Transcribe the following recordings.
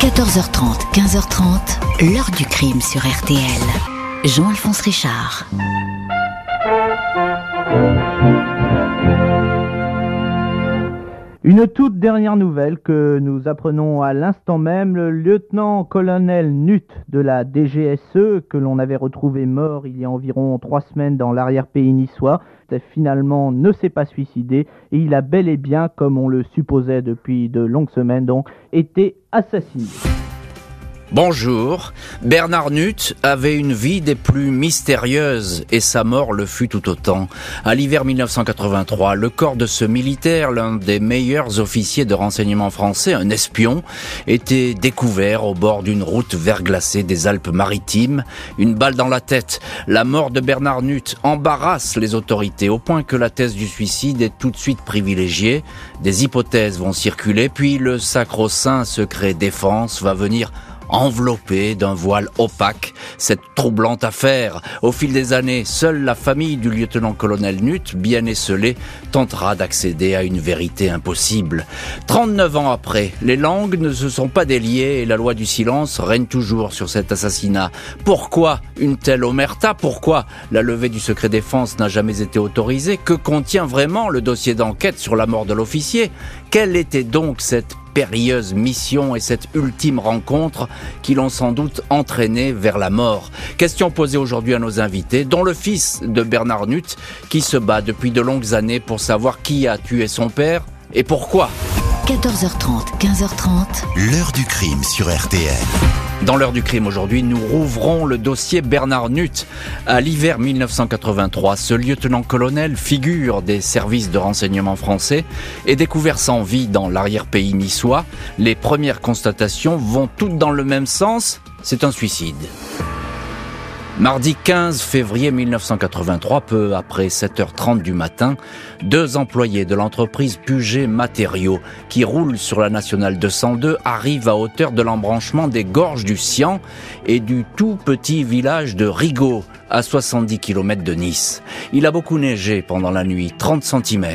14h30, 15h30, l'heure du crime sur RTL. Jean-Alphonse Richard. Une toute dernière nouvelle que nous apprenons à l'instant même, le lieutenant-colonel Nut de la DGSE, que l'on avait retrouvé mort il y a environ trois semaines dans l'arrière-pays niçois, finalement ne s'est pas suicidé et il a bel et bien, comme on le supposait depuis de longues semaines donc, été assassiné. Bonjour. Bernard Nutt avait une vie des plus mystérieuses et sa mort le fut tout autant. À l'hiver 1983, le corps de ce militaire, l'un des meilleurs officiers de renseignement français, un espion, était découvert au bord d'une route verglacée des Alpes-Maritimes. Une balle dans la tête. La mort de Bernard Nutt embarrasse les autorités au point que la thèse du suicide est tout de suite privilégiée. Des hypothèses vont circuler, puis le sacro-saint secret défense va venir enveloppée d'un voile opaque, cette troublante affaire. Au fil des années, seule la famille du lieutenant-colonel Nutt, bien esselée, tentera d'accéder à une vérité impossible. 39 ans après, les langues ne se sont pas déliées et la loi du silence règne toujours sur cet assassinat. Pourquoi une telle omerta? Pourquoi la levée du secret défense n'a jamais été autorisée? Que contient vraiment le dossier d'enquête sur la mort de l'officier? Quelle était donc cette périlleuse mission et cette ultime rencontre qui l'ont sans doute entraîné vers la mort. Question posée aujourd'hui à nos invités, dont le fils de Bernard Nutt, qui se bat depuis de longues années pour savoir qui a tué son père et pourquoi. 14h30, 15h30. L'heure du crime sur RTL. Dans l'heure du crime aujourd'hui, nous rouvrons le dossier Bernard Nutt. À l'hiver 1983, ce lieutenant-colonel, figure des services de renseignement français, est découvert sans vie dans l'arrière-pays niçois. Les premières constatations vont toutes dans le même sens, c'est un suicide. Mardi 15 février 1983, peu après 7h30 du matin, deux employés de l'entreprise Puget Matériaux, qui roulent sur la nationale 202, arrivent à hauteur de l'embranchement des gorges du Sian et du tout petit village de Rigaud, à 70 km de Nice. Il a beaucoup neigé pendant la nuit, 30 cm.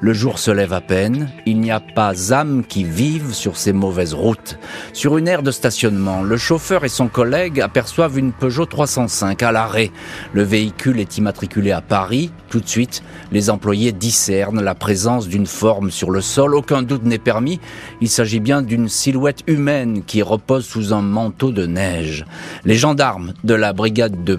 Le jour se lève à peine. Il n'y a pas âme qui vive sur ces mauvaises routes. Sur une aire de stationnement, le chauffeur et son collègue aperçoivent une Peugeot 305 à l'arrêt. Le véhicule est immatriculé à Paris. Tout de suite, les employés discernent la présence d'une forme sur le sol. Aucun doute n'est permis. Il s'agit bien d'une silhouette humaine qui repose sous un manteau de neige. Les gendarmes de la brigade de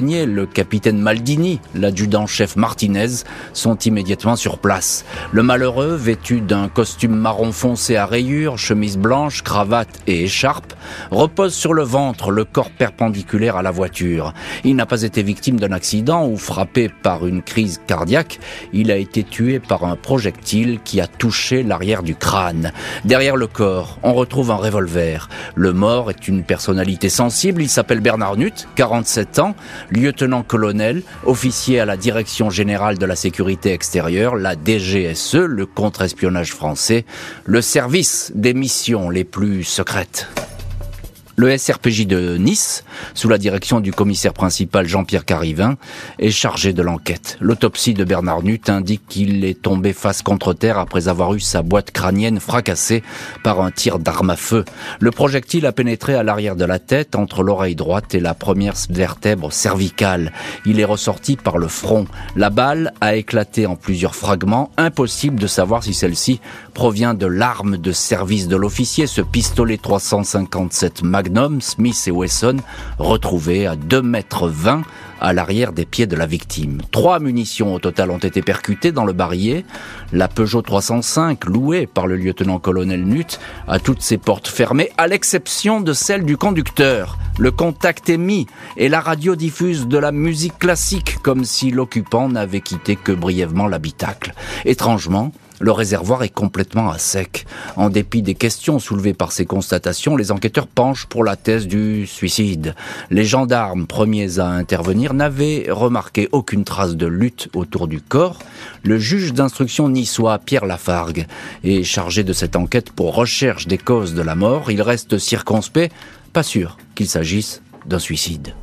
Le capitaine Maldini, l'adjudant-chef Martinez sont immédiatement sur place. Le malheureux, vêtu d'un costume marron foncé à rayures, chemise blanche, cravate et écharpe, repose sur le ventre, le corps perpendiculaire à la voiture. Il n'a pas été victime d'un accident ou frappé par une crise cardiaque. Il a été tué par un projectile qui a touché l'arrière du crâne. Derrière le corps, on retrouve un revolver. Le mort est une personnalité sensible. Il s'appelle Bernard Nutt, 47 ans lieutenant-colonel, officier à la Direction générale de la sécurité extérieure, la DGSE, le contre-espionnage français, le service des missions les plus secrètes. Le SRPJ de Nice, sous la direction du commissaire principal Jean-Pierre Carivin, est chargé de l'enquête. L'autopsie de Bernard Nutt indique qu'il est tombé face contre terre après avoir eu sa boîte crânienne fracassée par un tir d'arme à feu. Le projectile a pénétré à l'arrière de la tête, entre l'oreille droite et la première vertèbre cervicale. Il est ressorti par le front. La balle a éclaté en plusieurs fragments. Impossible de savoir si celle-ci provient de l'arme de service de l'officier, ce pistolet 357 Smith et Wesson, retrouvés à 2 mètres 20 à l'arrière des pieds de la victime. Trois munitions au total ont été percutées dans le barillet. La Peugeot 305, louée par le lieutenant-colonel Nutt, a toutes ses portes fermées, à l'exception de celle du conducteur. Le contact est mis et la radio diffuse de la musique classique, comme si l'occupant n'avait quitté que brièvement l'habitacle. Étrangement, le réservoir est complètement à sec. En dépit des questions soulevées par ces constatations, les enquêteurs penchent pour la thèse du suicide. Les gendarmes premiers à intervenir n'avaient remarqué aucune trace de lutte autour du corps. Le juge d'instruction niçois, Pierre Lafargue, est chargé de cette enquête pour recherche des causes de la mort. Il reste circonspect, pas sûr qu'il s'agisse d'un suicide.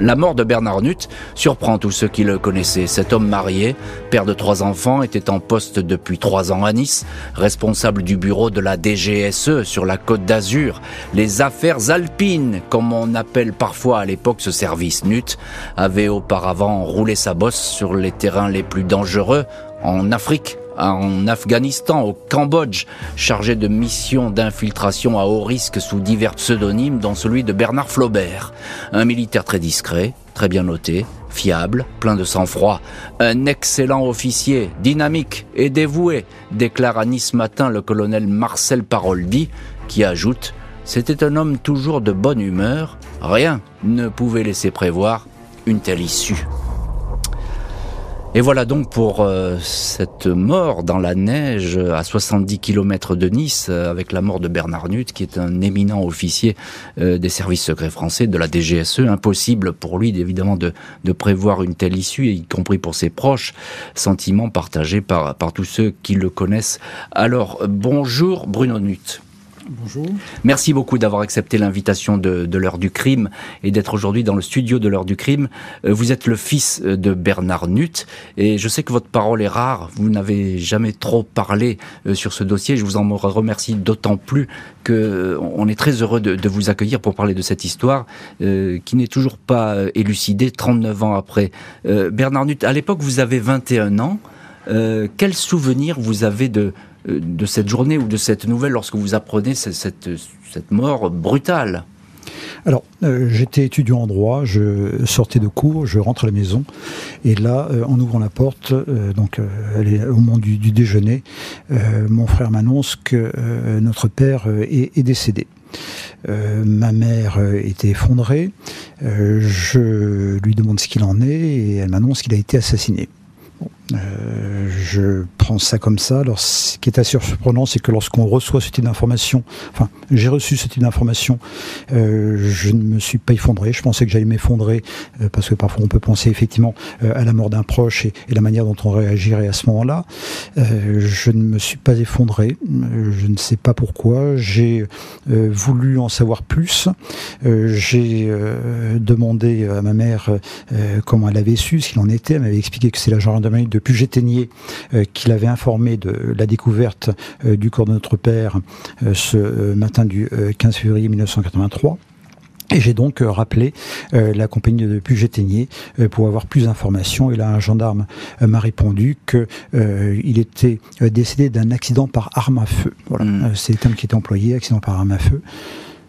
La mort de Bernard Nutt surprend tous ceux qui le connaissaient. Cet homme marié, père de trois enfants, était en poste depuis trois ans à Nice, responsable du bureau de la DGSE sur la côte d'Azur. Les affaires alpines, comme on appelle parfois à l'époque ce service Nutt, avait auparavant roulé sa bosse sur les terrains les plus dangereux en Afrique, en Afghanistan, au Cambodge, chargé de missions d'infiltration à haut risque sous divers pseudonymes, dont celui de Bernard Flaubert. Un militaire très discret, très bien noté, fiable, plein de sang-froid, un excellent officier, dynamique et dévoué, déclare à Nice matin le colonel Marcel Paroldi, qui ajoute C'était un homme toujours de bonne humeur, rien ne pouvait laisser prévoir une telle issue. Et voilà donc pour euh, cette mort dans la neige à 70 km de Nice, euh, avec la mort de Bernard Nutt, qui est un éminent officier euh, des services secrets français, de la DGSE. Impossible pour lui, évidemment, de, prévoir une telle issue, y compris pour ses proches. Sentiment partagé par, par tous ceux qui le connaissent. Alors, bonjour Bruno Nutt. Bonjour. Merci beaucoup d'avoir accepté l'invitation de, l'heure du crime et d'être aujourd'hui dans le studio de l'heure du crime. Euh, vous êtes le fils euh, de Bernard Nutt et je sais que votre parole est rare. Vous n'avez jamais trop parlé euh, sur ce dossier. Je vous en remercie d'autant plus que on est très heureux de, vous accueillir pour parler de cette histoire qui n'est toujours pas élucidée 39 ans après. Bernard Nutt, à l'époque vous avez 21 ans. Quel souvenir vous avez de, de cette journée ou de cette nouvelle lorsque vous apprenez cette, mort brutale alors, euh, j'étais étudiant en droit, je sortais de cours, je rentre à la maison, et là, euh, en ouvrant la porte, euh, donc au moment du, déjeuner, mon frère m'annonce que notre père est, décédé. Euh, ma mère était effondrée. Euh, je lui demande ce qu'il en est et elle m'annonce qu'il a été assassiné. Euh, je prends ça comme ça. Alors, ce qui est assez surprenant, c'est que lorsqu'on reçoit ce type d'information, enfin, j'ai reçu ce type d'information, euh, je ne me suis pas effondré. Je pensais que j'allais m'effondrer euh, parce que parfois on peut penser effectivement à la mort d'un proche et, la manière dont on réagirait à ce moment-là. Je ne me suis pas effondré. je ne sais pas pourquoi. J'ai voulu en savoir plus. j'ai demandé à ma mère comment elle avait su, ce qu'il en était. Elle m'avait expliqué que c'est la gendarmerie de Puget-Ténier euh, qu'il avait informé de la découverte euh, du corps de notre père euh, ce matin du 15 février 1983. Et j'ai donc rappelé euh, la compagnie de Puget-Ténier euh, pour avoir plus d'informations. Et là, un gendarme m'a répondu que il était décédé d'un accident par arme à feu. Voilà, mmh. c'est le terme qui était employé, accident par arme à feu.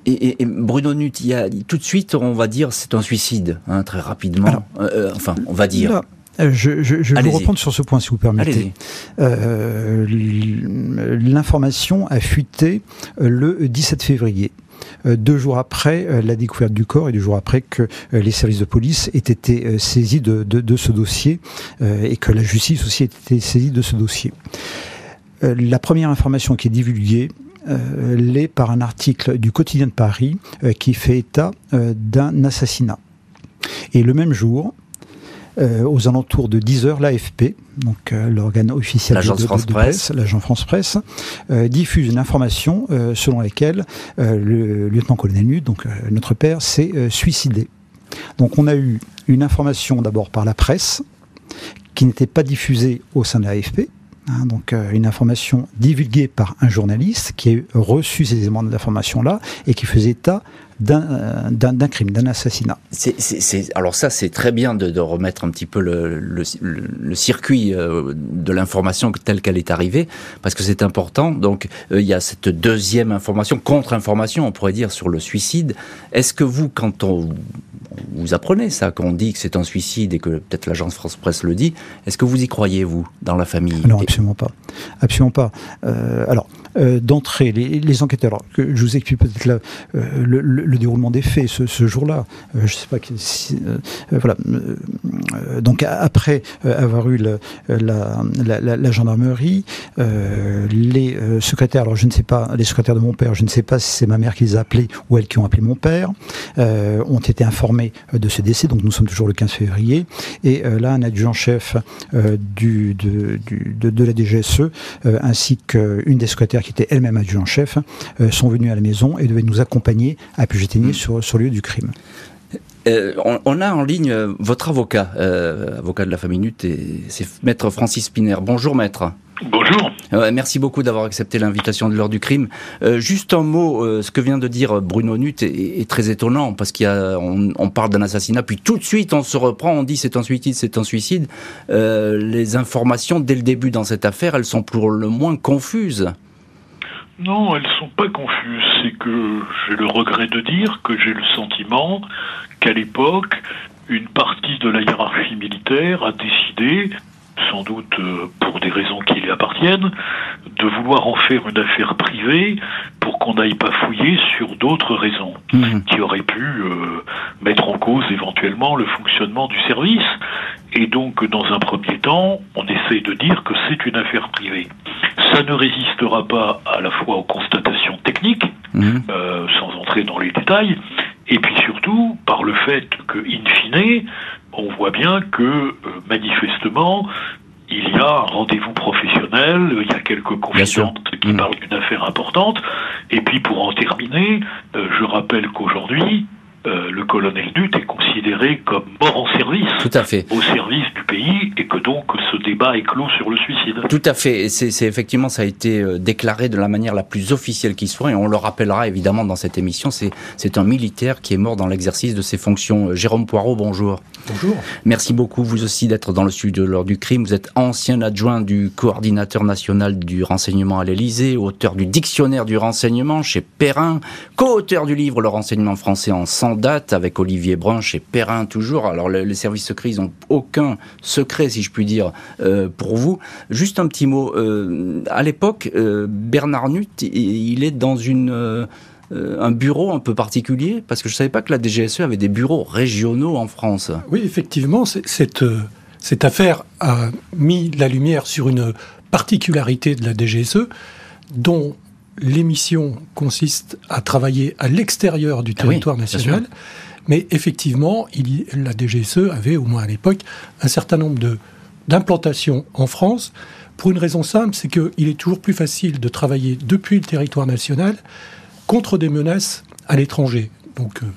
Et, et, et, Bruno Nutt, tout de suite, on va dire, c'est un suicide, hein, très rapidement. Alors, enfin, on va dire. Là, je, je, je vais vous reprendre sur ce point, si vous permettez. Euh, L'information a fuité le 17 février. Deux jours après la découverte du corps et deux jours après que les services de police aient été saisis de, de, de ce dossier et que la justice aussi ait été saisie de ce dossier. La première information qui est divulguée, euh, l'est par un article du quotidien de Paris euh, qui fait état euh, d'un assassinat. Et le même jour, euh, aux alentours de 10 heures, l'AFP, donc euh, l'organe officiel de, de, France de presse, l'agent France Presse, euh, diffuse une information selon laquelle le lieutenant-colonel Nutt, donc notre père, s'est suicidé. Donc on a eu une information d'abord par la presse qui n'était pas diffusée au sein de l'AFP, Hein, donc euh, une information divulguée par un journaliste qui a reçu ces éléments d'information-là et qui faisait état d'un euh, crime, d'un assassinat. Alors ça, c'est très bien de, de, remettre un petit peu le, le, le circuit euh, de l'information telle qu'elle est arrivée, parce que c'est important. Donc euh, il y a cette deuxième information, contre-information, on pourrait dire, sur le suicide. Est-ce que vous, quand on vous apprenez ça, qu'on dit que c'est un suicide et que peut-être l'agence France Presse le dit. Est-ce que vous y croyez, vous, dans la famille? Non, absolument pas. Absolument pas. Euh, alors, euh, d'entrée, les, enquêteurs, alors, je vous explique peut-être euh, le, le, le, déroulement des faits ce, ce jour-là. Euh, je sais pas euh, voilà. donc, après avoir eu la, gendarmerie, les secrétaires, alors je ne sais pas, les secrétaires de mon père, je ne sais pas si c'est ma mère qui les a appelés ou elles qui ont appelé mon père, ont été informés de ce décès, donc nous sommes toujours le 15 février, et là un adjudant-chef du, de, de, de, la DGSE, ainsi qu'une des secrétaires qui était elle-même adjudant-chef, sont venus à la maison et devaient nous accompagner à Puget-Ténier mmh. sur, sur le lieu du crime. Euh, on, a en ligne euh, votre avocat, euh, avocat de la famille Nut, c'est maître Francis Spiner. Bonjour maître. Bonjour. merci beaucoup d'avoir accepté l'invitation de l'heure du crime. juste un mot, ce que vient de dire Bruno Nut est, très étonnant parce qu'on on parle d'un assassinat, puis tout de suite on se reprend, on dit c'est un suicide, c'est un suicide. les informations dès le début dans cette affaire, elles sont pour le moins confuses. Non, elles sont pas confuses. C'est que j'ai le regret de dire que j'ai le sentiment qu'à l'époque, une partie de la hiérarchie militaire a décidé, sans doute euh, pour des raisons qui lui appartiennent, de vouloir en faire une affaire privée pour qu'on n'aille pas fouiller sur d'autres raisons mmh. qui auraient pu euh, mettre en cause éventuellement le fonctionnement du service. Et donc, dans un premier temps, on essaye de dire que c'est une affaire privée. Ça ne résistera pas à la fois aux constatations techniques, mmh. euh, sans entrer dans les détails, et puis surtout par le fait que, in fine, on voit bien que, euh, manifestement, il y a un rendez-vous professionnel, il y a quelques confidentes qui mmh. parlent d'une affaire importante, et puis pour en terminer, euh, je rappelle qu'aujourd'hui, euh, le colonel Nut est considéré comme mort en service. Tout à fait. Au service du pays et que donc ce débat est clos sur le suicide. Tout à fait. C'est effectivement ça a été euh, déclaré de la manière la plus officielle qui soit et on le rappellera évidemment dans cette émission. C'est un militaire qui est mort dans l'exercice de ses fonctions. Euh, Jérôme Poirot, bonjour. Bonjour. Merci beaucoup vous aussi d'être dans le studio lors du crime. Vous êtes ancien adjoint du coordinateur national du renseignement à l'Élysée, auteur du dictionnaire du renseignement chez Perrin, co-auteur du livre Le renseignement français en 100 date avec Olivier Brun chez Perrin toujours. Alors les services secrets, ils n'ont aucun secret, si je puis dire, euh, pour vous. Juste un petit mot. Euh, à l'époque, euh, Bernard Nutt, il est dans une un bureau un peu particulier Parce que je ne savais pas que la DGSE avait des bureaux régionaux en France. Oui, effectivement, cette affaire a mis la lumière sur une particularité de la DGSE dont l'émission consiste à travailler à l'extérieur du ah territoire national. Mais effectivement, il, la DGSE avait, au moins à l'époque, un certain nombre de, d'implantations en France, pour une raison simple, c'est qu'il est toujours plus facile de travailler depuis le territoire national contre des menaces à l'étranger. Donc, euh,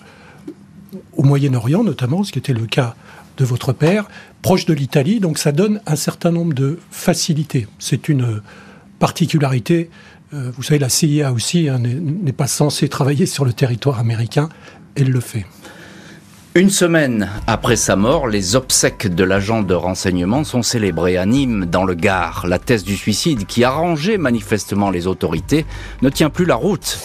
au Moyen-Orient notamment, ce qui était le cas de votre père, proche de l'Italie, donc ça donne un certain nombre de facilités. C'est une particularité euh, vous savez, la CIA aussi hein, n'est pas censée travailler sur le territoire américain. Elle le fait. Une semaine après sa mort, les obsèques de l'agent de renseignement sont célébrées à Nîmes, dans le Gard. La thèse du suicide, qui arrangeait manifestement les autorités, ne tient plus la route.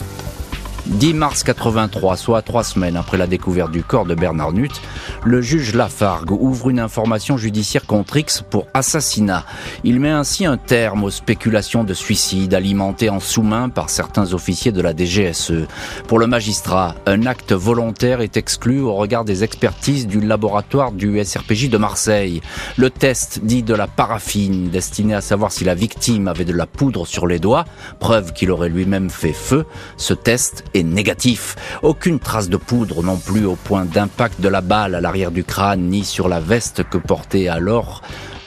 10 mars 83, soit trois semaines après la découverte du corps de Bernard Nutt, le juge Lafargue ouvre une information judiciaire contre X pour assassinat. Il met ainsi un terme aux spéculations de suicide alimentées en sous-main par certains officiers de la DGSE. Pour le magistrat, un acte volontaire est exclu au regard des expertises du laboratoire du SRPJ de Marseille. Le test dit de la paraffine, destiné à savoir si la victime avait de la poudre sur les doigts, preuve qu'il aurait lui-même fait feu, ce test est négatif. Aucune trace de poudre non plus au point d'impact de la balle à l'arrière du crâne ni sur la veste que portait alors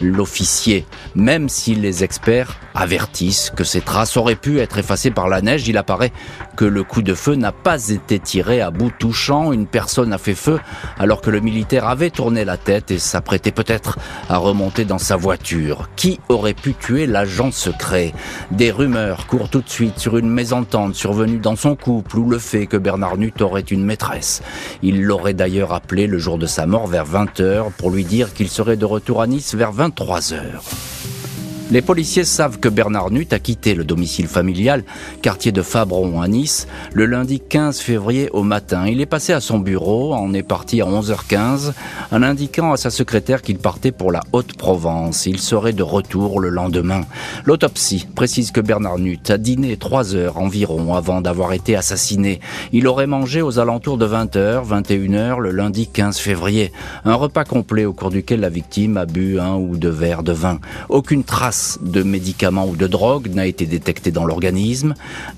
l'officier. Même si les experts avertissent que ces traces auraient pu être effacées par la neige, il apparaît que le coup de feu n'a pas été tiré à bout touchant. Une personne a fait feu alors que le militaire avait tourné la tête et s'apprêtait peut-être à remonter dans sa voiture. Qui aurait pu tuer l'agent secret? Des rumeurs courent tout de suite sur une mésentente survenue dans son couple ou le fait que Bernard Nutt aurait une maîtresse. Il l'aurait d'ailleurs appelé le jour de sa mort vers 20h pour lui dire qu'il serait de retour à Nice vers 23h. Les policiers savent que Bernard Nutt a quitté le domicile familial, quartier de Fabron à Nice, le lundi 15 février au matin. Il est passé à son bureau, en est parti à 11h15, en indiquant à sa secrétaire qu'il partait pour la Haute-Provence. Il serait de retour le lendemain. L'autopsie précise que Bernard Nutt a dîné 3 heures environ avant d'avoir été assassiné. Il aurait mangé aux alentours de 20h, 21h le lundi 15 février. Un repas complet au cours duquel la victime a bu un ou deux verres de vin. Aucune trace de médicaments ou de drogue n'a été détectée dans l'organisme.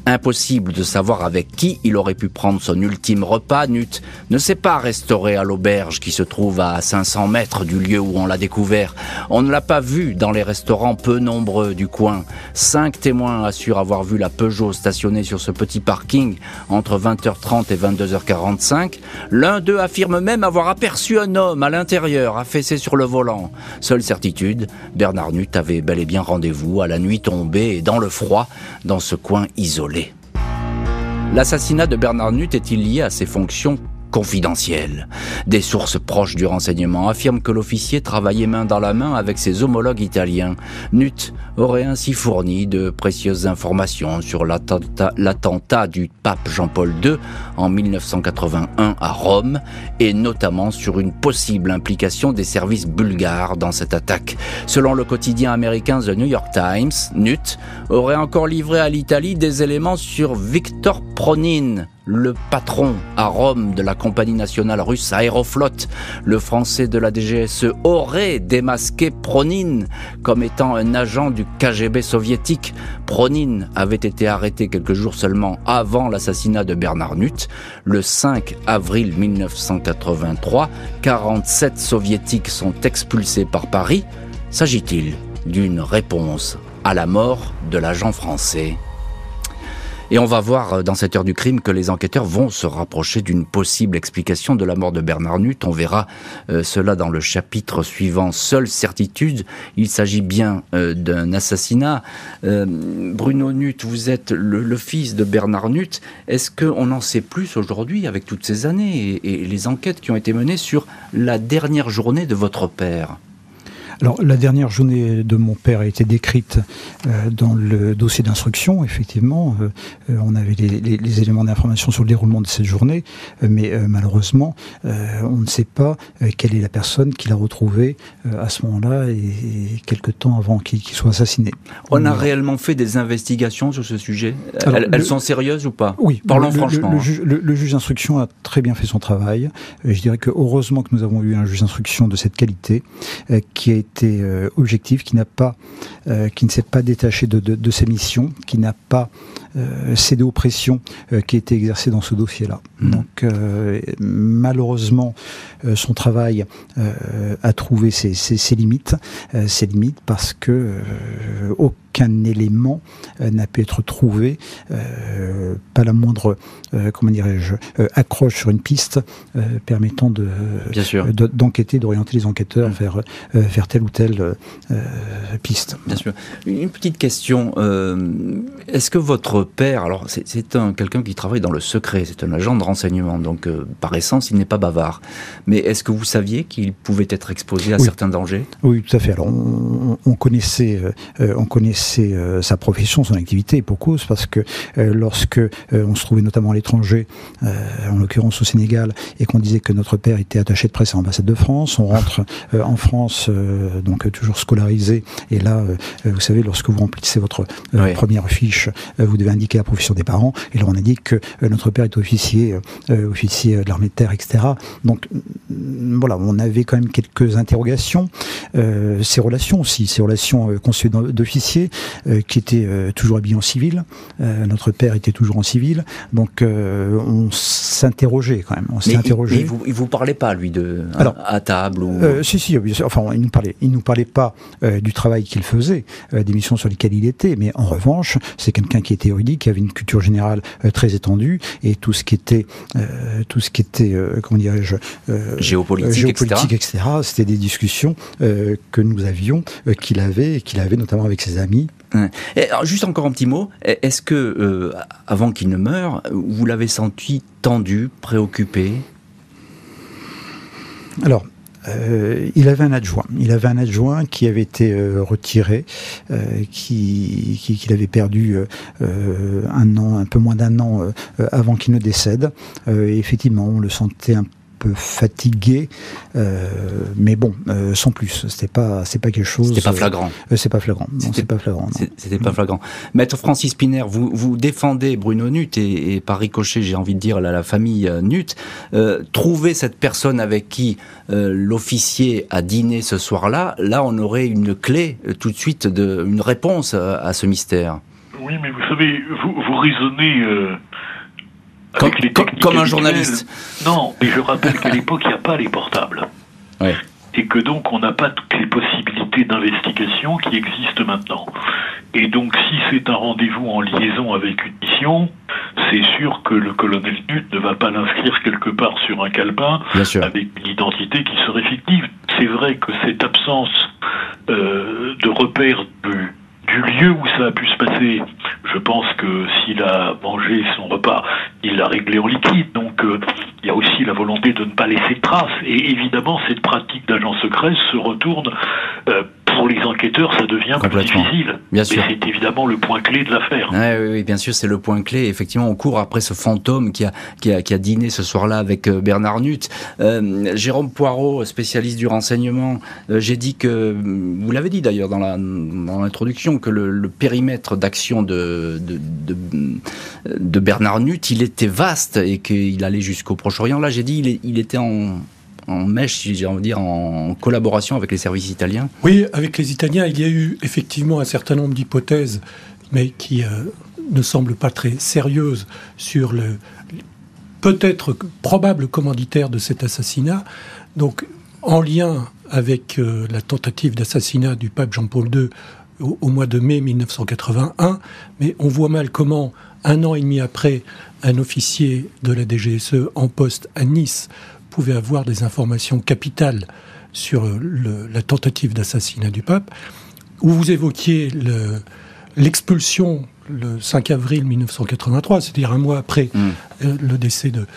Impossible de savoir avec qui il aurait pu prendre son ultime repas. Nut ne s'est pas restauré à l'auberge qui se trouve à 500 mètres du lieu où on l'a découvert. On ne l'a pas vu dans les restaurants peu nombreux du coin. Cinq témoins assurent avoir vu la Peugeot stationnée sur ce petit parking entre 20h30 et 22h45. L'un d'eux affirme même avoir aperçu un homme à l'intérieur, affaissé sur le volant. Seule certitude, Bernard Nut avait bel et bien rendez-vous à la nuit tombée et dans le froid, dans ce coin isolé. L'assassinat de Bernard Nut est-il lié à ses fonctions confidentielles Des sources proches du renseignement affirment que l'officier travaillait main dans la main avec ses homologues italiens. Nut aurait ainsi fourni de précieuses informations sur l'attentat du pape Jean-Paul II en 1981 à Rome et notamment sur une possible implication des services bulgares dans cette attaque. Selon le quotidien américain The New York Times, Nut aurait encore livré à l'Italie des éléments sur Victor Pronin, le patron à Rome de la compagnie nationale russe Aeroflot, le français de la DGSE, aurait démasqué Pronin comme étant un agent du KGB soviétique. Pronin avait été arrêté quelques jours seulement avant l'assassinat de Bernard Nut. Le 5 avril 1983, 47 soviétiques sont expulsés par Paris. S'agit-il d'une réponse à la mort de l'agent français? Et on va voir euh, dans cette heure du crime que les enquêteurs vont se rapprocher d'une possible explication de la mort de Bernard Nut. On verra euh, cela dans le chapitre suivant. Seule certitude, il s'agit bien euh, d'un assassinat. Bruno Nut, vous êtes le, fils de Bernard Nut. Est-ce qu'on en sait plus aujourd'hui avec toutes ces années et les enquêtes qui ont été menées sur la dernière journée de votre père? Alors, la dernière journée de mon père a été décrite euh, dans le dossier d'instruction, effectivement. Euh, euh, on avait les, éléments d'information sur le déroulement de cette journée, mais malheureusement, on ne sait pas quelle est la personne qui l'a retrouvé à ce moment-là et, et quelque temps avant qu'il soit assassiné. On a réellement fait des investigations sur ce sujet? Elles, sont sérieuses ou pas? Oui. Parlons franchement. Le, le juge d'instruction a très bien fait son travail. Je dirais que heureusement que nous avons eu un juge d'instruction de cette qualité qui a été euh, objectif, qui n'a pas, euh, qui ne s'est pas détaché de, de, ses missions, qui n'a pas euh, cédé aux pressions qui étaient exercées dans ce dossier-là. Mmh. Donc malheureusement, son travail a trouvé ses, ses, limites, ses limites parce que aucun élément n'a pu être trouvé, pas la moindre, comment dirais-je, accroche sur une piste permettant de, d'enquêter, d'orienter les enquêteurs mmh. vers, vers tel ou telle euh, piste. Bien sûr. Une petite question. Euh, est-ce que votre père, alors c'est un quelqu'un qui travaille dans le secret, c'est un agent de renseignement, donc euh, par essence il n'est pas bavard. Mais est-ce que vous saviez qu'il pouvait être exposé à certains dangers? Oui, tout à fait. Alors on, connaissait, on connaissait sa profession, son activité, pour cause, parce que lorsque on se trouvait notamment à l'étranger, en l'occurrence au Sénégal, et qu'on disait que notre père était attaché de presse à l'ambassade de France, on rentre en France donc euh, toujours scolarisé. Et là, euh, vous savez, lorsque vous remplissez votre euh, première fiche, vous devez indiquer la profession des parents. Et là, on indique que notre père est officier, officier de l'armée de terre, etc. Donc mm, voilà, on avait quand même quelques interrogations. ces relations aussi, ces relations d'officiers qui étaient toujours habillés en civil. notre père était toujours en civil. Donc on s'interrogeait quand même. On s'est interrogé. Il, vous, il vous parlait pas lui de à, table ou... Si si, enfin il nous parlait. Il nous parlait pas euh, du travail qu'il faisait, euh, des missions sur lesquelles il était, mais en revanche, c'est quelqu'un qui était érudit, qui avait une culture générale euh, très étendue, et tout ce qui était, tout ce qui était, comment dirais-je, géopolitique, etc. etc. C'était des discussions que nous avions, qu'il avait, et qu'il avait notamment avec ses amis. Juste encore un petit mot. Est-ce que, avant qu'il ne meure, vous l'avez senti tendu, préoccupé? Alors, euh, il avait un adjoint. Il avait un adjoint qui avait été euh, retiré, euh, qui qu'il avait perdu un an, un peu moins d'un an avant qu'il ne décède. effectivement, on le sentait un peu fatigué, mais bon, sans plus. C'était pas, c'est pas quelque chose. C'était pas flagrant. c'est pas flagrant. c'est pas flagrant. C'était pas flagrant. Maître Francis Piner, vous, vous défendez Bruno Nut et, par ricochet, j'ai envie de dire la, la famille Nut. trouver cette personne avec qui l'officier a dîné ce soir-là, là, on aurait une clé tout de suite, de, une réponse à, ce mystère. Oui, mais vous savez, vous, vous raisonnez. Euh, comme, comme, un journaliste. Non, mais je rappelle qu'à l'époque, il n'y a pas les portables. Ouais. Et que donc, on n'a pas toutes les possibilités d'investigation qui existent maintenant. Et donc, si c'est un rendez-vous en liaison avec une mission, c'est sûr que le colonel Nut ne va pas l'inscrire quelque part sur un calepin avec une identité qui serait fictive. C'est vrai que cette absence euh, de repères du, du lieu où ça a pu se passer, je pense que s'il a mangé son repas, il l'a réglé en liquide. Donc euh, il y a aussi la volonté de ne pas laisser de traces. Et évidemment, cette pratique d'agent secret se retourne euh, pour les enquêteurs, ça devient plus difficile. Bien sûr. c'est évidemment le point clé de l'affaire. oui, oui, bien sûr, c'est le point clé. Effectivement, on court après ce fantôme qui a, qui a, qui a dîné ce soir-là avec euh, Bernard Nut. Euh, Jérôme Poirot, spécialiste du renseignement, j'ai dit que, vous l'avez dit d'ailleurs dans l'introduction, que le, périmètre d'action de, de, de, Bernard Nut, il était vaste et qu'il allait jusqu'au Proche-Orient. Là, j'ai dit, il était en en mèche, si j'ai envie de dire, en collaboration avec les services italiens Oui, avec les Italiens, il y a eu effectivement un certain nombre d'hypothèses, mais qui euh, ne semblent pas très sérieuses sur le peut-être probable commanditaire de cet assassinat. Donc, en lien avec euh, la tentative d'assassinat du pape Jean-Paul II au, au, mois de mai 1981, mais on voit mal comment, un an et demi après, un officier de la DGSE en poste à Nice pouvait avoir des informations capitales sur la tentative d'assassinat du pape, où vous évoquiez l'expulsion le, 5 avril 1983, c'est-à-dire un mois après mm. euh, le décès de,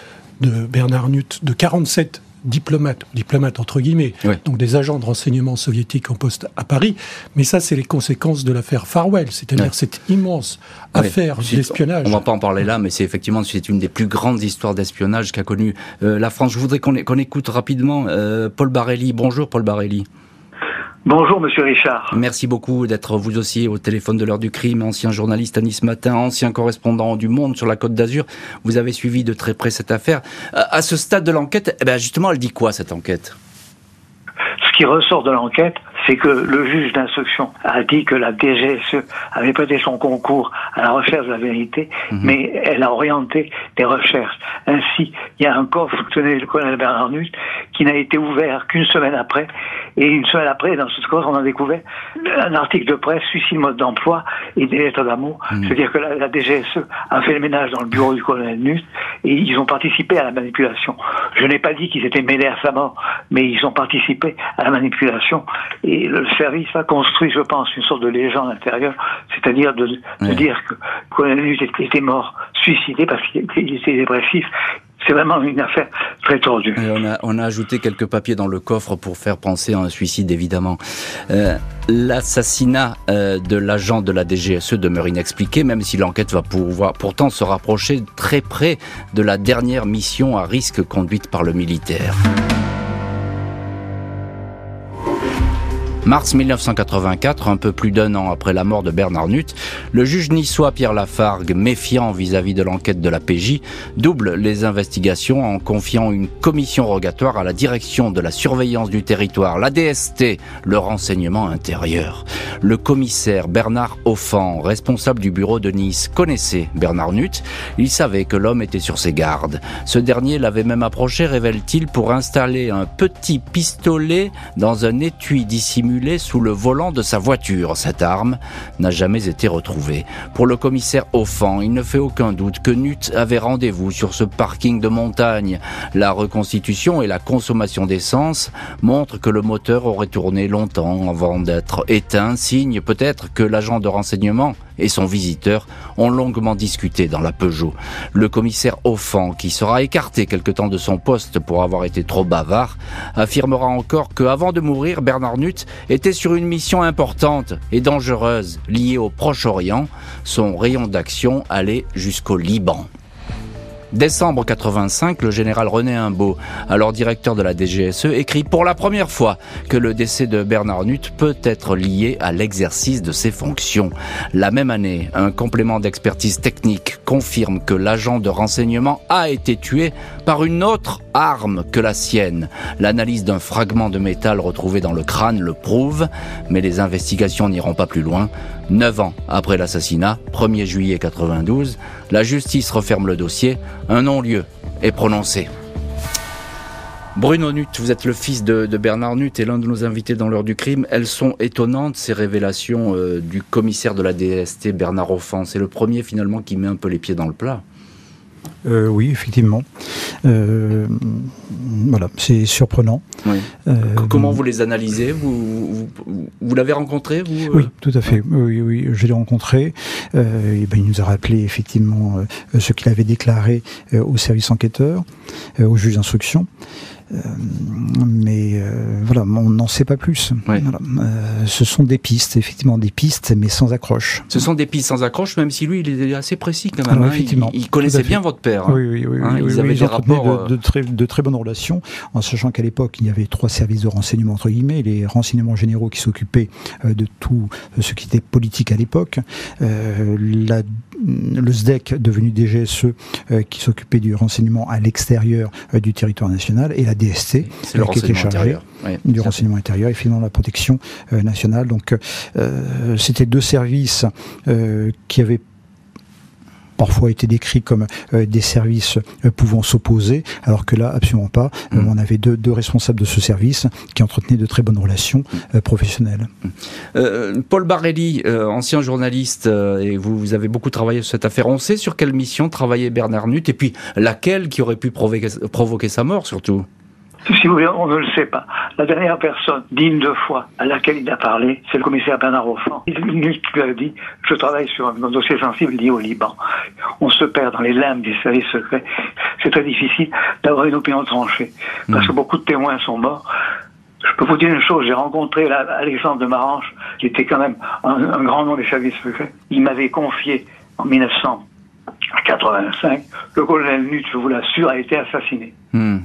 de Bernard Nut, de 47 diplomates, diplomates entre guillemets, donc des agents de renseignement soviétiques en poste à Paris. Mais ça, c'est les conséquences de l'affaire Farwell, c'est-à-dire cette immense affaire d'espionnage. On va pas en parler là, mais c'est effectivement c'est une des plus grandes histoires d'espionnage qu'a connue euh, la France. Je voudrais qu'on écoute rapidement euh, Paul Barelli. Bonjour Paul Barelli. Bonjour Monsieur Richard. Merci beaucoup d'être vous aussi au téléphone de l'heure du crime, ancien journaliste à Nice Matin, ancien correspondant du Monde sur la Côte d'Azur. Vous avez suivi de très près cette affaire. À ce stade de l'enquête, eh ben justement, elle dit quoi cette enquête? Ce qui ressort de l'enquête, c'est que le juge d'instruction a dit que la DGSE avait prêté son concours à la recherche de la vérité, mhm. mais elle a orienté des recherches. Ainsi, il y a un coffre tenait le colonel Bernard Nut qui n'a été ouvert qu'une semaine après, et une semaine après, dans ce coffre, on a découvert un article de presse, suicide mode d'emploi et des lettres d'amour. Mhm. C'est-à-dire que la, DGSE a fait le ménage dans le bureau du colonel Nut et ils ont participé à la manipulation. Je n'ai pas dit qu'ils étaient mêlés à sa mort, mais ils ont participé à la manipulation et et le service a construit, je pense, une sorte de légende intérieure, c'est-à-dire de, dire que Colonel était mort, suicidé parce qu'il était dépressif. C'est vraiment une affaire très tordue. on, a, ajouté quelques papiers dans le coffre pour faire penser à un suicide, évidemment. Euh, l'assassinat euh, de l'agent de la DGSE demeure inexpliqué, même si l'enquête va pouvoir pourtant se rapprocher très près de la dernière mission à risque conduite par le militaire. Mars 1984, un peu plus d'un an après la mort de Bernard Nut, le juge niçois Pierre Lafargue, méfiant vis-à-vis de l'enquête de la PJ, double les investigations en confiant une commission rogatoire à la direction de la surveillance du territoire, la DST, le renseignement intérieur. Le commissaire Bernard Offan, responsable du bureau de Nice, connaissait Bernard Nut. Il savait que l'homme était sur ses gardes. Ce dernier l'avait même approché, révèle-t-il, pour installer un petit pistolet dans un étui dissimulé sous le volant de sa voiture. Cette arme n'a jamais été retrouvée. Pour le commissaire Offan, il ne fait aucun doute que Nut avait rendez-vous sur ce parking de montagne. La reconstitution et la consommation d'essence montrent que le moteur aurait tourné longtemps avant d'être éteint, signe peut-être que l'agent de renseignement et son visiteur ont longuement discuté dans la Peugeot. Le commissaire Offan, qui sera écarté quelque temps de son poste pour avoir été trop bavard, affirmera encore que avant de mourir, Bernard Nut était sur une mission importante et dangereuse liée au Proche-Orient. Son rayon d'action allait jusqu'au Liban. Décembre 85, le général René Imbeau, alors directeur de la DGSE, écrit pour la première fois que le décès de Bernard Nutt peut être lié à l'exercice de ses fonctions. La même année, un complément d'expertise technique confirme que l'agent de renseignement a été tué par une autre arme que la sienne. L'analyse d'un fragment de métal retrouvé dans le crâne le prouve, mais les investigations n'iront pas plus loin. Neuf ans après l'assassinat, 1er juillet 92, la justice referme le dossier, un non-lieu est prononcé. Bruno Nutt, vous êtes le fils de, Bernard Nutt et l'un de nos invités dans l'heure du crime. Elles sont étonnantes, ces révélations euh, du commissaire de la DST, Bernard Offan. C'est le premier finalement qui met un peu les pieds dans le plat. Euh, oui, effectivement. Euh, voilà, c'est surprenant. Comment vous les analysez Vous, vous, l'avez rencontré vous Oui, tout à fait. Oui, oui, je l'ai rencontré. et ben, il nous a rappelé effectivement ce qu'il avait déclaré au service enquêteur, au juge d'instruction. Euh, mais euh, voilà, on n'en sait pas plus. Euh, ce sont des pistes, effectivement des pistes, mais sans accroche. Ce sont des pistes sans accroche, même si lui, il est assez précis quand même. Hein. effectivement, il, connaissait bien votre père. Oui, oui, oui. Hein, ils avaient des rapports de, très, de très bonnes relations, en sachant qu'à l'époque, il y avait trois services de renseignement entre guillemets, les renseignements généraux qui s'occupaient de tout ce qui était politique à l'époque, la le SDEC devenu DGSE euh, qui s'occupait du renseignement à l'extérieur euh, du territoire national et la DST euh, qui était chargée du renseignement intérieur et finalement la protection nationale. Donc c'était deux services qui avaient parfois été décrits comme euh, des services euh, pouvant s'opposer, alors que là, absolument pas. Euh, mm. on avait deux, deux, responsables de ce service qui entretenaient de très bonnes relations professionnelles. Mm. Paul Barelli, ancien journaliste, et vous, vous, avez beaucoup travaillé sur cette affaire. On sait sur quelle mission travaillait Bernard Nutt, et puis laquelle qui aurait pu provoquer, provoquer sa mort surtout si vous voulez, on ne le sait pas. La dernière personne digne de foi à laquelle il a parlé, c'est le commissaire Bernard Offan. Il lui a dit, je travaille sur un dossier sensible lié au Liban. On se perd dans les limbes des services secrets. C'est très difficile d'avoir une opinion tranchée. Parce que hmm. beaucoup de témoins sont morts. Je peux vous dire une chose, j'ai rencontré Alexandre de Marange, qui était quand même un, grand nom des services secrets. Il m'avait confié en 1985, le colonel Nutt, je vous l'assure, a été assassiné. Hmm.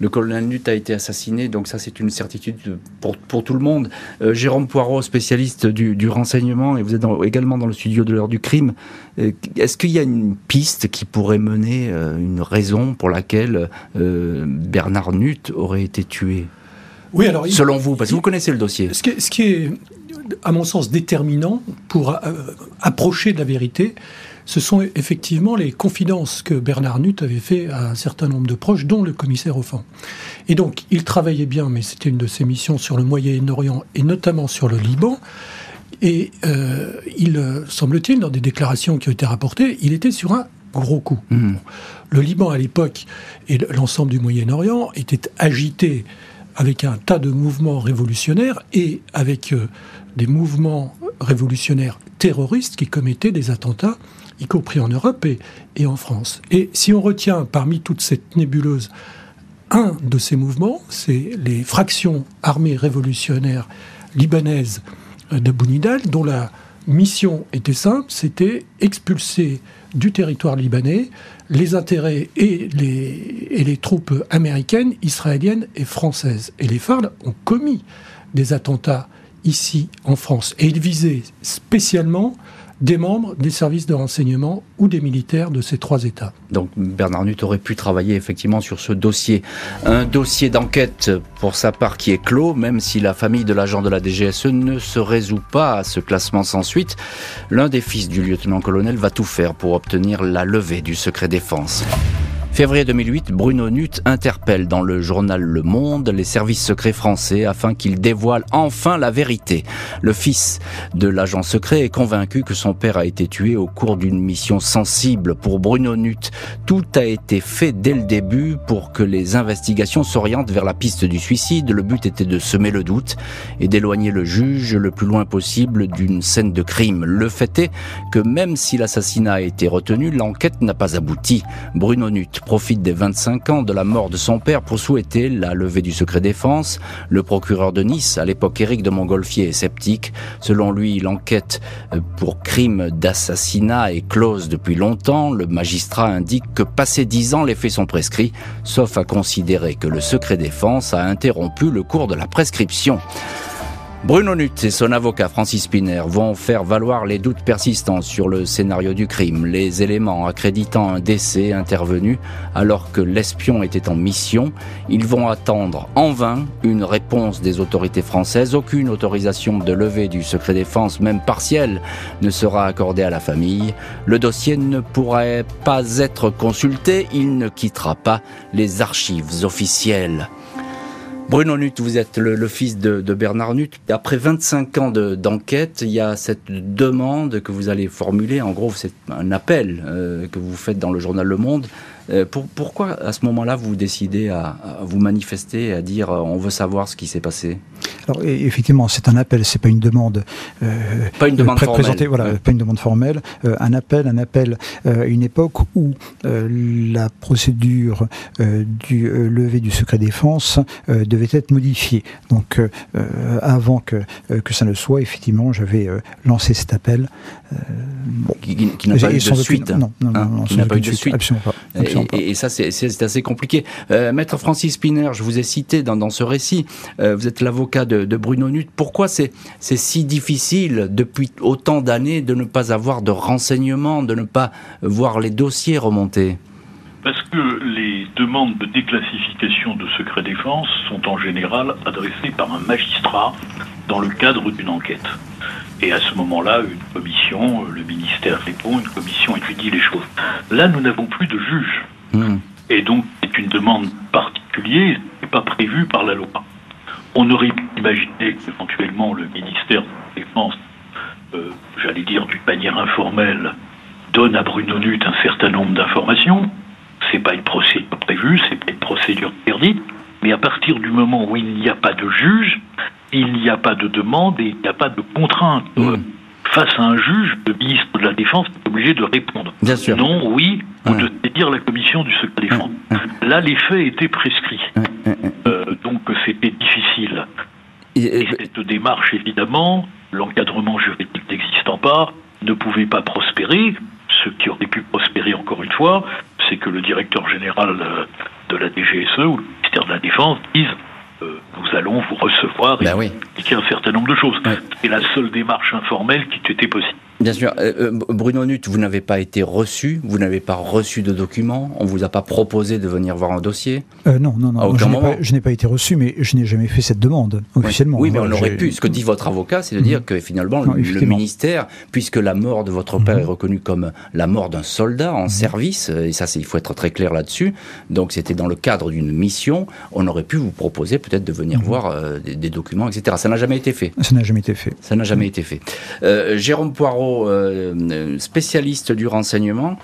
Le colonel Nutt a été assassiné, donc ça c'est une certitude pour, pour, tout le monde. Euh, Jérôme Poirot, spécialiste du, du, renseignement, et vous êtes également dans le studio de l'heure du crime. Euh, est-ce qu'il y a une piste qui pourrait mener euh, une raison pour laquelle Bernard Nutt aurait été tué? Oui, alors selon vous, parce que vous connaissez le dossier. Ce qui, ce qui est, à mon sens, déterminant pour approcher de la vérité, ce sont effectivement les confidences que Bernard Nutt avait fait à un certain nombre de proches, dont le commissaire Offan. Et donc, il travaillait bien, mais c'était une de ses missions sur le Moyen-Orient et notamment sur le Liban. Et euh, il, euh, semble-t-il, dans des déclarations qui ont été rapportées, il était sur un gros coup. Mmh. Le Liban, à l'époque, et l'ensemble du Moyen-Orient étaient agités avec un tas de mouvements révolutionnaires et avec euh, des mouvements révolutionnaires terroristes qui commettaient des attentats y compris en Europe et, en France. Et si on retient parmi toute cette nébuleuse un de ces mouvements, c'est les fractions armées révolutionnaires libanaises de Bounidal, dont la mission était simple, c'était expulser du territoire libanais les intérêts et les, troupes américaines, israéliennes et françaises. Et les FARC ont commis des attentats ici en France. Et ils visaient spécialement des membres des services de renseignement ou des militaires de ces trois États. Donc Bernard Nutt aurait pu travailler effectivement sur ce dossier. Un dossier d'enquête pour sa part qui est clos, même si la famille de l'agent de la DGSE ne se résout pas à ce classement sans suite. L'un des fils du lieutenant-colonel va tout faire pour obtenir la levée du secret défense. Février 2008, Bruno Nutt interpelle dans le journal Le Monde les services secrets français afin qu'ils dévoilent enfin la vérité. Le fils de l'agent secret est convaincu que son père a été tué au cours d'une mission sensible pour Bruno Nutt. Tout a été fait dès le début pour que les investigations s'orientent vers la piste du suicide. Le but était de semer le doute et d'éloigner le juge le plus loin possible d'une scène de crime. Le fait est que même si l'assassinat a été retenu, l'enquête n'a pas abouti. Bruno Nutt profite des 25 ans de la mort de son père pour souhaiter la levée du secret défense. Le procureur de Nice, à l'époque Éric de Montgolfier, est sceptique. Selon lui, l'enquête pour crime d'assassinat est close depuis longtemps. Le magistrat indique que passé 10 ans, les faits sont prescrits, sauf à considérer que le secret défense a interrompu le cours de la prescription. Bruno Nutt et son avocat Francis Spinner vont faire valoir les doutes persistants sur le scénario du crime, les éléments accréditant un décès intervenu alors que l'espion était en mission. Ils vont attendre en vain une réponse des autorités françaises. Aucune autorisation de levée du secret défense, même partielle, ne sera accordée à la famille. Le dossier ne pourrait pas être consulté. Il ne quittera pas les archives officielles. Bruno Nutt, vous êtes le, fils de, Bernard Nutt. Après 25 ans d'enquête, il y a cette demande que vous allez formuler. En gros, c'est un appel euh, que vous faites dans le journal Le Monde euh, pourquoi à ce moment-là vous décidez à, vous manifester, à dire euh, on veut savoir ce qui s'est passé? Alors effectivement, c'est un appel, c'est pas une demande. Euh, pas une demande formelle. Voilà, pas une demande formelle. un appel, un appel à une époque où la procédure du lever du secret défense devait être modifiée. Donc avant que que ça ne soit, effectivement, j'avais lancé cet appel. Qui, n'a pas eu de suite. Non, non, non, hein, qui n'a pas eu de suite. Absolument pas. Et, ça, c'est assez compliqué. Euh, Maître Francis Spinner, je vous ai cité dans, ce récit, euh, vous êtes l'avocat de, Bruno Nutt. Pourquoi c'est si difficile depuis autant d'années de ne pas avoir de renseignements, de ne pas voir les dossiers remonter? Parce que les demandes de déclassification de secret défense sont en général adressées par un magistrat dans le cadre d'une enquête. Et à ce moment-là, une commission, le ministère répond, une commission étudie les choses. Là, nous n'avons plus de juge. Hmm. Et donc, c'est une demande particulière, n'est pas prévue par la loi. On aurait pu imaginer qu'éventuellement le ministère de la Défense, euh, j'allais dire d'une manière informelle, donne à Bruno Nutt un certain nombre d'informations. C'est pas une procédure prévue, c'est pas une procédure interdite. Mais à partir du moment où il n'y a pas de juge, il n'y a pas de demande et il n'y a pas de contrainte. Hmm. Face à un juge, le ministre de la Défense est obligé de répondre. Bien sûr. Non, oui, ou de saisir la commission du secret défense. Là, les faits étaient prescrits. Euh, donc, c'était difficile. Et, cette démarche, évidemment, l'encadrement juridique n'existant pas, ne pouvait pas prospérer. Ce qui aurait pu prospérer, encore une fois, c'est que le directeur général euh, de la DGSE ou le ministère de la Défense dise euh, nous allons vous recevoir et ben oui. expliquer un certain nombre de choses. C'est la seule démarche informelle qui était possible. Bien sûr. Euh, euh, Bruno Nutt, vous n'avez pas été reçu, vous n'avez pas reçu de documents, on vous a pas proposé de venir voir un dossier euh, Non, non, non. je n'ai pas, été reçu, mais je n'ai jamais fait cette demande officiellement. Oui, mais on aurait pu. Ce que dit votre avocat, c'est de dire mhm. que finalement, le, ministère, puisque la mort de votre père mhm. est reconnue comme la mort d'un soldat en service, et ça, il faut être très clair là-dessus, donc c'était dans le cadre d'une mission, on aurait pu vous proposer peut-être de venir voir des, documents, etc. Ça n'a jamais été fait. Ça n'a jamais été fait. Ça n'a jamais été fait. Jérôme Poirot, euh, spécialiste du renseignement,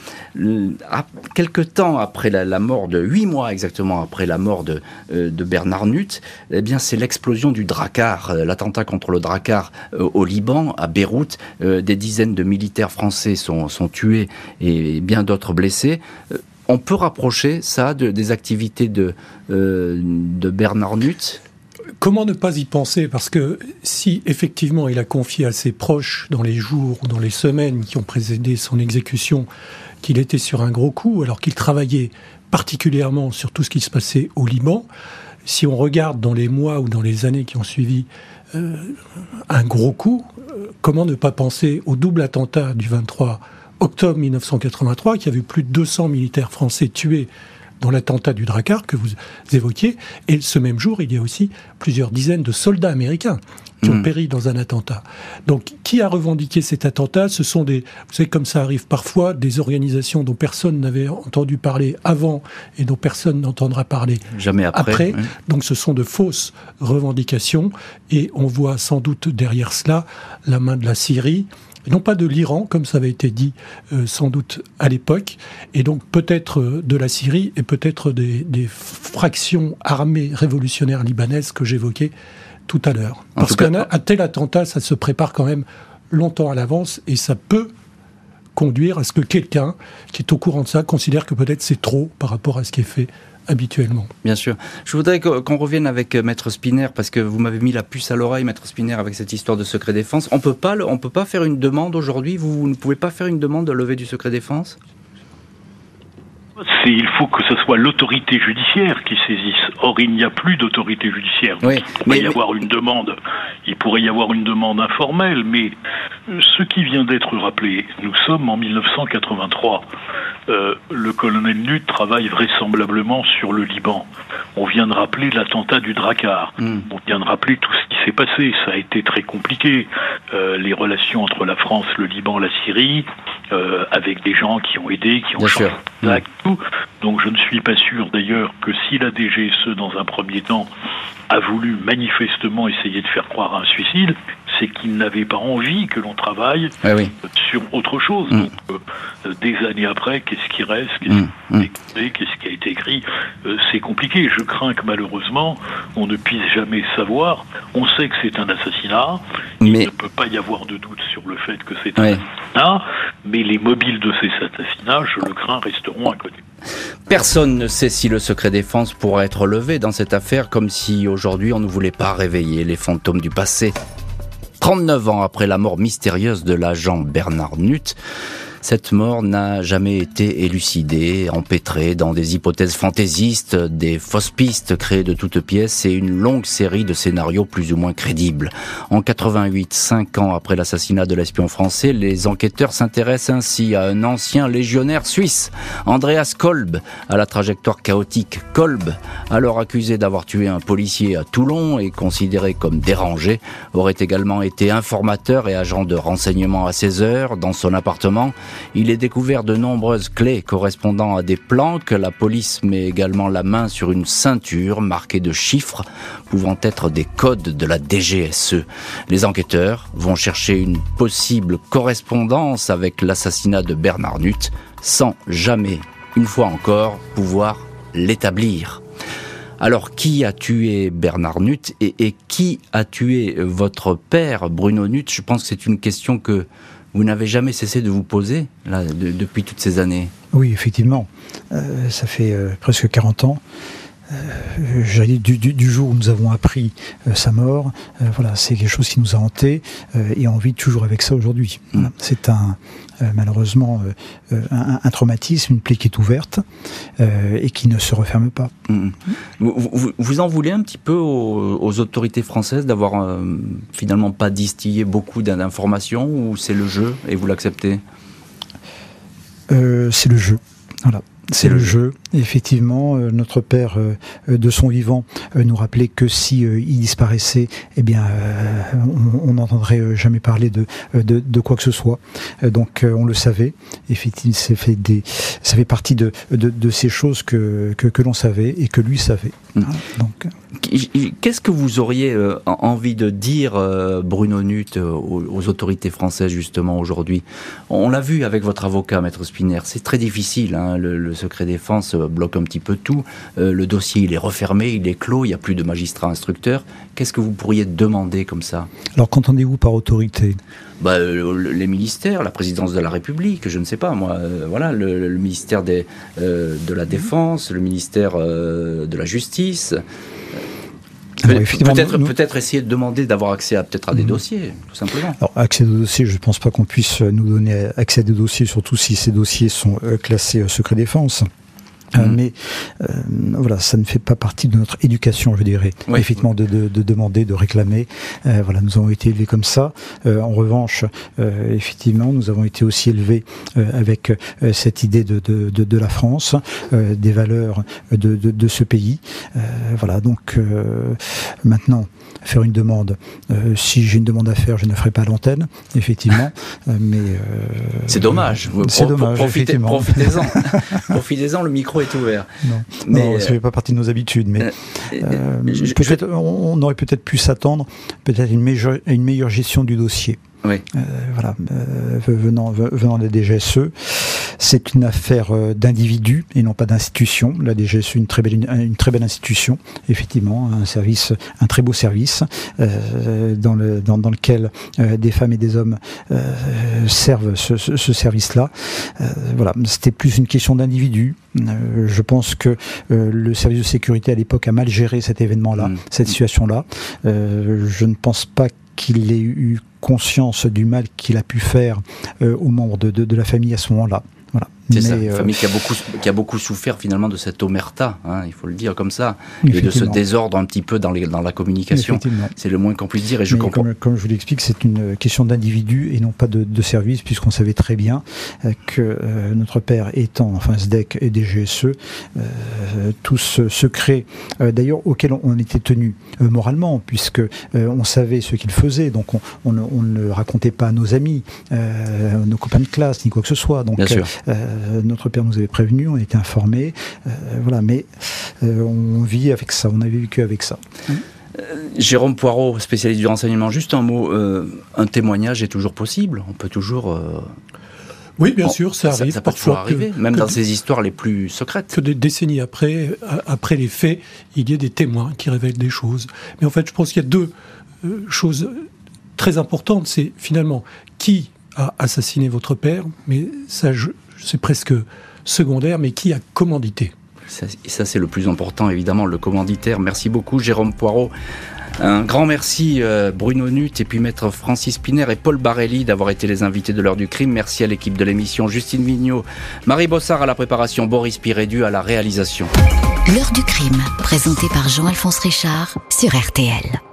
quelque temps après la, mort de, huit mois exactement après la mort de, euh, de Bernard Nutt, eh bien c'est l'explosion du Drakkar, euh, l'attentat contre le Drakkar au Liban, à Beyrouth. des dizaines de militaires français sont, sont tués et bien d'autres blessés on peut rapprocher ça de, des activités de, de Bernard Nutt Comment ne pas y penser? Parce que si effectivement il a confié à ses proches dans les jours ou dans les semaines qui ont précédé son exécution qu'il était sur un gros coup, alors qu'il travaillait particulièrement sur tout ce qui se passait au Liban, si on regarde dans les mois ou dans les années qui ont suivi euh, un gros coup, euh, comment ne pas penser au double attentat du 23 octobre 1983 qui a vu plus de 200 militaires français tués dans l'attentat du Drakkar que vous évoquiez. Et ce même jour, il y a aussi plusieurs dizaines de soldats américains qui ont hmm. péri dans un attentat. Donc, qui a revendiqué cet attentat? Ce sont des, vous savez, comme ça arrive parfois, des organisations dont personne n'avait entendu parler avant et dont personne n'entendra parler jamais après. Donc, ce sont de fausses revendications et on voit sans doute derrière cela la main de la Syrie, non pas de l'Iran, comme ça avait été dit euh, sans doute à l'époque, et donc peut-être euh, de la Syrie et peut-être des, fractions armées révolutionnaires libanaises que j'évoquais tout à l'heure. Parce qu'un tel attentat, ça se prépare quand même longtemps à l'avance et ça peut conduire à ce que quelqu'un qui est au courant de ça considère que peut-être c'est trop par rapport à ce qui est fait habituellement. Bien sûr. Je voudrais qu'on revienne avec euh, Maître Spinner, parce que vous m'avez mis la puce à l'oreille, Maître Spinner, avec cette histoire de secret défense. On peut pas, on peut pas faire une demande aujourd'hui? Vous, ne pouvez pas faire une demande de levée du secret défense? Il faut que ce soit l'autorité judiciaire qui saisisse. Or, il n'y a plus d'autorité judiciaire. il pourrait y avoir une demande. Il pourrait y avoir une demande informelle, mais ce qui vient d'être rappelé, nous sommes en 1983. Euh, le colonel Nut travaille vraisemblablement sur le Liban. On vient de rappeler l'attentat du Drakkar. Hmm. On vient de rappeler tout ce qui s'est passé. Ça a été très compliqué. Euh, les relations entre la France, le Liban, la Syrie, euh, avec des gens qui ont aidé, qui ont changé tout. Donc je ne suis pas sûr d'ailleurs que si la DGSE, dans un premier temps, a voulu manifestement essayer de faire croire à un suicide, c'est qu'il n'avait pas envie que l'on travaille ah sur autre chose. Mm. Donc, euh, des années après, qu'est-ce qui reste? Qu'est-ce mm. mm. qui, a été écrit? Euh, C'est compliqué. Je crains que malheureusement, on ne puisse jamais savoir. On sait que c'est un assassinat. Il ne peut pas y avoir de doute sur le fait que c'est un assassinat. Mais les mobiles de ces assassinats, je le crains, resteront inconnus. Personne ne sait si le secret défense pourra être levé dans cette affaire, comme si aujourd'hui on ne voulait pas réveiller les fantômes du passé. 39 ans après la mort mystérieuse de l'agent Bernard Nutt, cette mort n'a jamais été élucidée, empêtrée dans des hypothèses fantaisistes, des fausses pistes créées de toutes pièces et une longue série de scénarios plus ou moins crédibles. En 88, cinq ans après l'assassinat de l'espion français, les enquêteurs s'intéressent ainsi à un ancien légionnaire suisse, Andreas Kolb, à la trajectoire chaotique. Kolb, alors accusé d'avoir tué un policier à Toulon et considéré comme dérangé, aurait également été informateur et agent de renseignement à 16 heures dans son appartement il est découvert de nombreuses clés correspondant à des plans que la police met également la main sur une ceinture marquée de chiffres pouvant être des codes de la DGSE. Les enquêteurs vont chercher une possible correspondance avec l'assassinat de Bernard Nutt sans jamais, une fois encore, pouvoir l'établir. Alors, qui a tué Bernard Nutt et, et, qui a tué votre père, Bruno Nutt Je pense que c'est une question que vous n'avez jamais cessé de vous poser là, depuis toutes ces années. Oui, effectivement. Euh, ça fait euh, presque 40 ans. Euh, du, du, jour où nous avons appris euh, sa mort, voilà, c'est quelque chose qui nous a hantés et on vit toujours avec ça aujourd'hui. Mm. C'est un, malheureusement un, traumatisme, une plaie qui est ouverte et qui ne se referme pas. Mm. Vous, vous, en voulez un petit peu aux, autorités françaises d'avoir finalement pas distillé beaucoup d'informations ou c'est le jeu et vous l'acceptez? C'est le jeu. Voilà. C'est le jeu. Effectivement, euh, notre père, euh, de son vivant, euh, nous rappelait que si il disparaissait, eh bien, on n'entendrait jamais parler de, de, quoi que ce soit. donc, on le savait. Effectivement, ça fait, des, ça fait partie de, de, ces choses que, que, l'on savait et que lui savait. Mm. donc, Qu'est-ce que vous auriez envie de dire, Bruno Nutt, aux, autorités françaises, justement, aujourd'hui? On l'a vu avec votre avocat, Maître Spinner. C'est très difficile, hein, le, le secret défense bloque un petit peu tout. Euh, le dossier, il est refermé, il est clos, il n'y a plus de magistrat instructeur. Qu'est-ce que vous pourriez demander comme ça? Alors, qu'entendez-vous par autorité? Bah, euh, les ministères, la présidence de la République, je ne sais pas moi, euh, voilà, le, ministère des, de la Défense, le ministère de la Justice. Peut-être peut essayer de demander d'avoir accès à peut-être à des mhm. dossiers, tout simplement. Alors accès aux dossiers, je ne pense pas qu'on puisse nous donner accès à des dossiers, surtout si ces dossiers sont classés secret défense. Euh, mm. mais euh, voilà, ça ne fait pas partie de notre éducation, je dirais. Effectivement, de, de, de, demander, de réclamer. Euh, voilà, nous avons été élevés comme ça. Euh, en revanche, euh, effectivement, nous avons été aussi élevés avec cette idée de, de, de, la France, des valeurs de, de, de ce pays. voilà, donc maintenant, faire une demande. si j'ai une demande à faire, je ne ferai pas l'antenne, effectivement. mais c'est dommage. C'est dommage. Profitez-en. Profitez-en. le micro est ouvert. Non, mais, ça fait pas partie de nos habitudes. Mais euh, euh, on aurait peut-être pu s'attendre peut-être une meilleure, une meilleure gestion du dossier. Oui. Euh, voilà, venant, venant des DGSE. C'est une affaire d'individus et non pas d'institutions. La DGSE une très belle une très belle institution, effectivement, un service, un très beau service dans, le, dans, dans lequel des femmes et des hommes servent ce, ce service-là. voilà, c'était plus une question d'individus. je pense que le service de sécurité à l'époque a mal géré cet événement-là, mm. cette situation-là. Euh, je ne pense pas qu'il ait eu conscience du mal qu'il a pu faire euh, aux membres de, la famille à ce moment-là. Voilà. C'est ça, une euh, famille qui a, beaucoup, qui a beaucoup souffert finalement de cette omerta, hein, il faut le dire comme ça, et de ce désordre un petit peu dans, les, dans la communication. C'est le moins qu'on puisse dire, et je comprends. Comme, je vous l'explique, c'est une question d'individu et non pas de, de service, puisqu'on savait très bien euh, que euh, notre père étant, enfin SDEC et DGSE, euh, tout ce secret, d'ailleurs auquel on, était tenu moralement, puisque on savait ce qu'il faisait, donc on, on, ne le racontait pas à nos amis, nos copains de classe, ni quoi que ce soit. Donc, bien sûr. Euh, notre père nous avait prévenu, on était informés, euh, voilà, mais euh, on vit avec ça, on avait vécu avec ça. Jérôme Poirot, spécialiste du renseignement, juste un mot, un témoignage est toujours possible, on peut toujours... Oui, bien sûr, ça arrive. Ça, peut parfois arriver, même dans ces histoires les plus secrètes. Que des décennies après, après les faits, il y ait des témoins qui révèlent des choses. Mais en fait, je pense qu'il y a deux choses très importantes. C'est finalement qui a assassiné votre père, mais ça, je, c'est presque secondaire, mais qui a commandité ça, ça c'est le plus important, évidemment, le commanditaire. Merci beaucoup, Jérôme Poirot. Un grand merci euh, Bruno Nut et puis maître Francis Piner et Paul Barelli d'avoir été les invités de l'heure du crime. Merci à l'équipe de l'émission Justine Vignot, Marie Bossard à la préparation, Boris Pirédu à la réalisation. L'heure du crime, présenté par Jean-Alphonse Richard sur RTL.